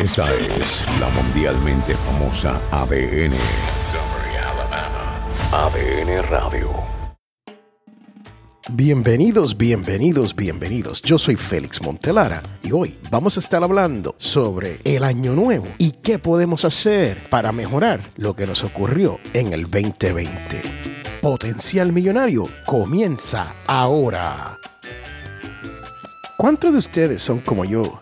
Esta es la mundialmente famosa ADN. ADN Radio. Bienvenidos, bienvenidos, bienvenidos. Yo soy Félix Montelara y hoy vamos a estar hablando sobre el año nuevo y qué podemos hacer para mejorar lo que nos ocurrió en el 2020. Potencial Millonario comienza ahora. ¿Cuántos de ustedes son como yo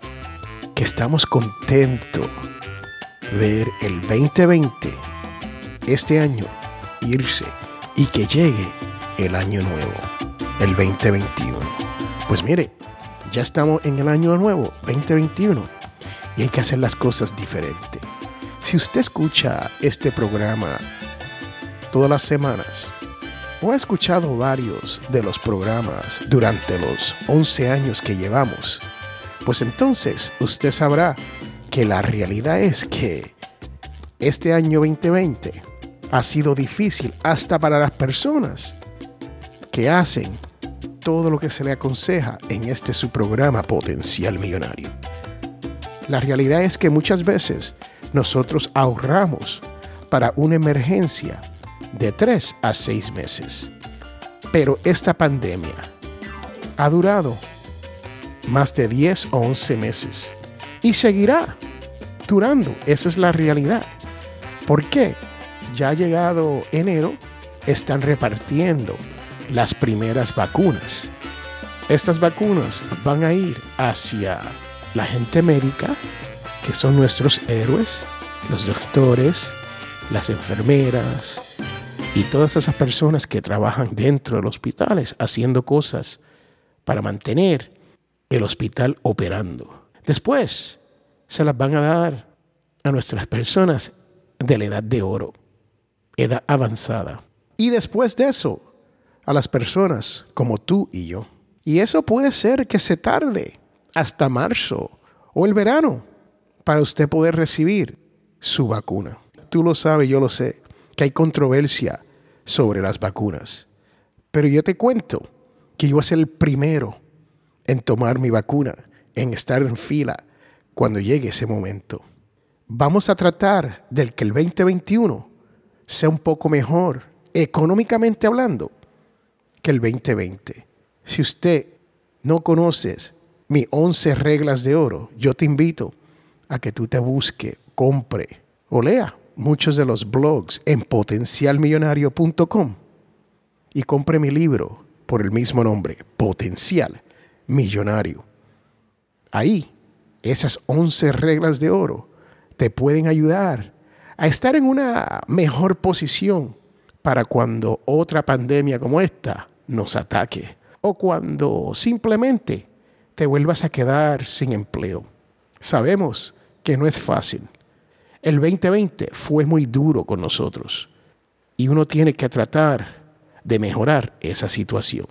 que estamos contentos ver el 2020, este año, irse y que llegue el año nuevo, el 2021? Pues mire, ya estamos en el año nuevo, 2021, y hay que hacer las cosas diferentes. Si usted escucha este programa todas las semanas, o ha escuchado varios de los programas durante los 11 años que llevamos, pues entonces usted sabrá que la realidad es que este año 2020 ha sido difícil hasta para las personas que hacen todo lo que se le aconseja en este su programa Potencial Millonario. La realidad es que muchas veces nosotros ahorramos para una emergencia de 3 a 6 meses. Pero esta pandemia ha durado más de 10 o 11 meses y seguirá durando. Esa es la realidad. ¿Por qué? Ya ha llegado enero, están repartiendo las primeras vacunas. Estas vacunas van a ir hacia la gente médica, que son nuestros héroes, los doctores, las enfermeras, y todas esas personas que trabajan dentro de los hospitales haciendo cosas para mantener el hospital operando. Después se las van a dar a nuestras personas de la edad de oro, edad avanzada. Y después de eso, a las personas como tú y yo. Y eso puede ser que se tarde hasta marzo o el verano para usted poder recibir su vacuna. Tú lo sabes, yo lo sé que hay controversia sobre las vacunas. Pero yo te cuento que yo voy a ser el primero en tomar mi vacuna, en estar en fila cuando llegue ese momento. Vamos a tratar del que el 2021 sea un poco mejor, económicamente hablando, que el 2020. Si usted no conoces mis 11 reglas de oro, yo te invito a que tú te busque, compre o lea muchos de los blogs en potencialmillonario.com y compre mi libro por el mismo nombre, Potencial Millonario. Ahí, esas 11 reglas de oro te pueden ayudar a estar en una mejor posición para cuando otra pandemia como esta nos ataque o cuando simplemente te vuelvas a quedar sin empleo. Sabemos que no es fácil el 2020 fue muy duro con nosotros y uno tiene que tratar de mejorar esa situación.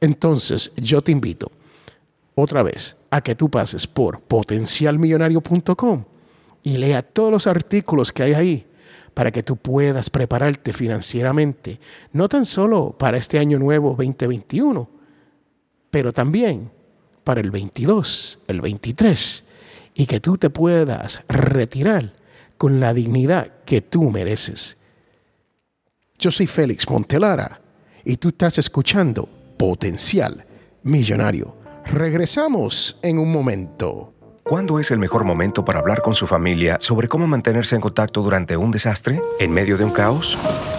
Entonces yo te invito otra vez a que tú pases por potencialmillonario.com y lea todos los artículos que hay ahí para que tú puedas prepararte financieramente, no tan solo para este año nuevo 2021, pero también para el 22, el 23, y que tú te puedas retirar con la dignidad que tú mereces. Yo soy Félix Montelara y tú estás escuchando Potencial Millonario. Regresamos en un momento. ¿Cuándo es el mejor momento para hablar con su familia sobre cómo mantenerse en contacto durante un desastre? ¿En medio de un caos?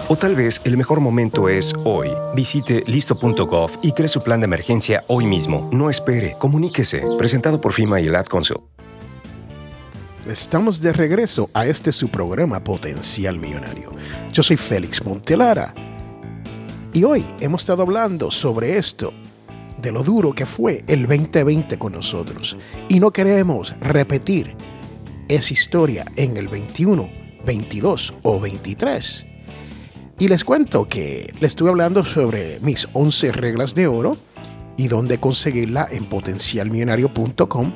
O tal vez el mejor momento es hoy. Visite listo.gov y cree su plan de emergencia hoy mismo. No espere, comuníquese. Presentado por FIMA y el Ad Council. Estamos de regreso a este su programa Potencial Millonario. Yo soy Félix Montelara y hoy hemos estado hablando sobre esto, de lo duro que fue el 2020 con nosotros y no queremos repetir esa historia en el 21, 22 o 23. Y les cuento que les estuve hablando sobre mis 11 reglas de oro y dónde conseguirla en potencialmillonario.com.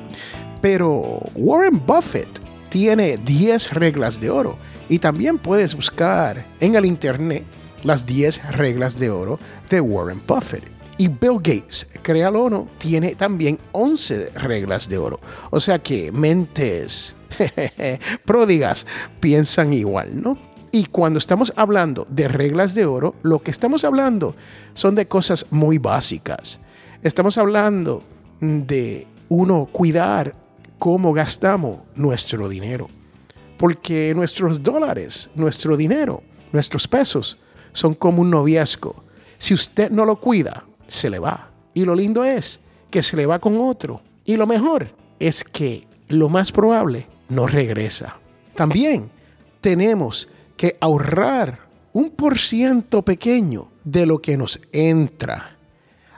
Pero Warren Buffett tiene 10 reglas de oro. Y también puedes buscar en el internet las 10 reglas de oro de Warren Buffett. Y Bill Gates, créalo o no, tiene también 11 reglas de oro. O sea que mentes pródigas piensan igual, ¿no? Y cuando estamos hablando de reglas de oro, lo que estamos hablando son de cosas muy básicas. Estamos hablando de uno cuidar cómo gastamos nuestro dinero. Porque nuestros dólares, nuestro dinero, nuestros pesos son como un noviazgo. Si usted no lo cuida, se le va. Y lo lindo es que se le va con otro. Y lo mejor es que lo más probable no regresa. También tenemos que ahorrar un por ciento pequeño de lo que nos entra.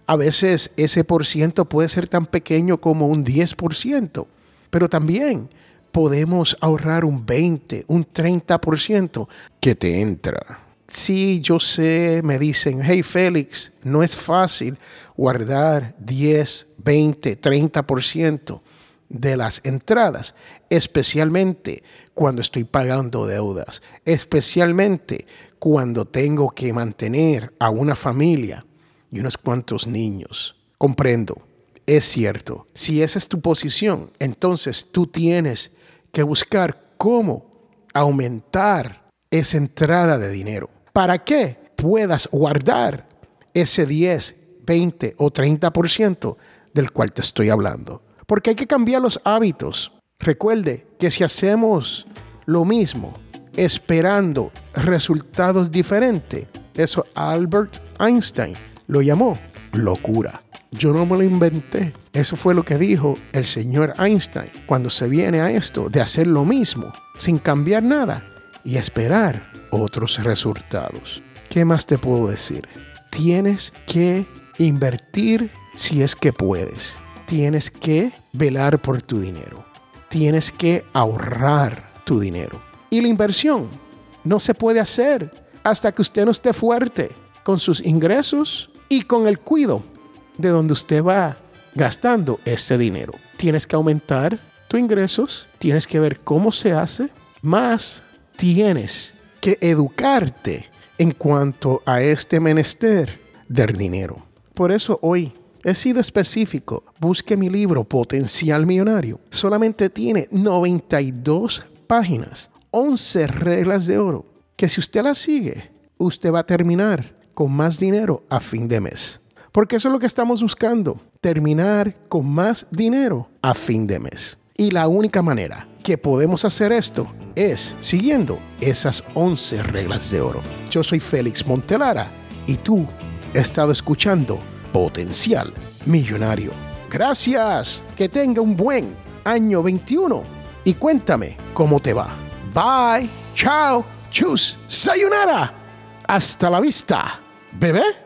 A veces ese por ciento puede ser tan pequeño como un 10%, pero también podemos ahorrar un 20, un 30% que te entra. Sí, yo sé, me dicen, hey Félix, no es fácil guardar 10, 20, 30% de las entradas, especialmente cuando estoy pagando deudas, especialmente cuando tengo que mantener a una familia y unos cuantos niños. Comprendo, es cierto. Si esa es tu posición, entonces tú tienes que buscar cómo aumentar esa entrada de dinero. ¿Para qué puedas guardar ese 10, 20 o 30% del cual te estoy hablando? Porque hay que cambiar los hábitos. Recuerde que si hacemos lo mismo esperando resultados diferentes, eso Albert Einstein lo llamó locura. Yo no me lo inventé. Eso fue lo que dijo el señor Einstein cuando se viene a esto de hacer lo mismo sin cambiar nada y esperar otros resultados. ¿Qué más te puedo decir? Tienes que invertir si es que puedes tienes que velar por tu dinero. Tienes que ahorrar tu dinero. Y la inversión no se puede hacer hasta que usted no esté fuerte con sus ingresos y con el cuidado de donde usted va gastando este dinero. Tienes que aumentar tus ingresos, tienes que ver cómo se hace, más tienes que educarte en cuanto a este menester del dinero. Por eso hoy He sido específico. Busque mi libro Potencial Millonario. Solamente tiene 92 páginas, 11 reglas de oro, que si usted las sigue, usted va a terminar con más dinero a fin de mes. Porque eso es lo que estamos buscando, terminar con más dinero a fin de mes. Y la única manera que podemos hacer esto es siguiendo esas 11 reglas de oro. Yo soy Félix Montelara y tú has estado escuchando potencial millonario. Gracias, que tenga un buen año 21 y cuéntame cómo te va. Bye, chao, chus, sayonara. Hasta la vista, bebé.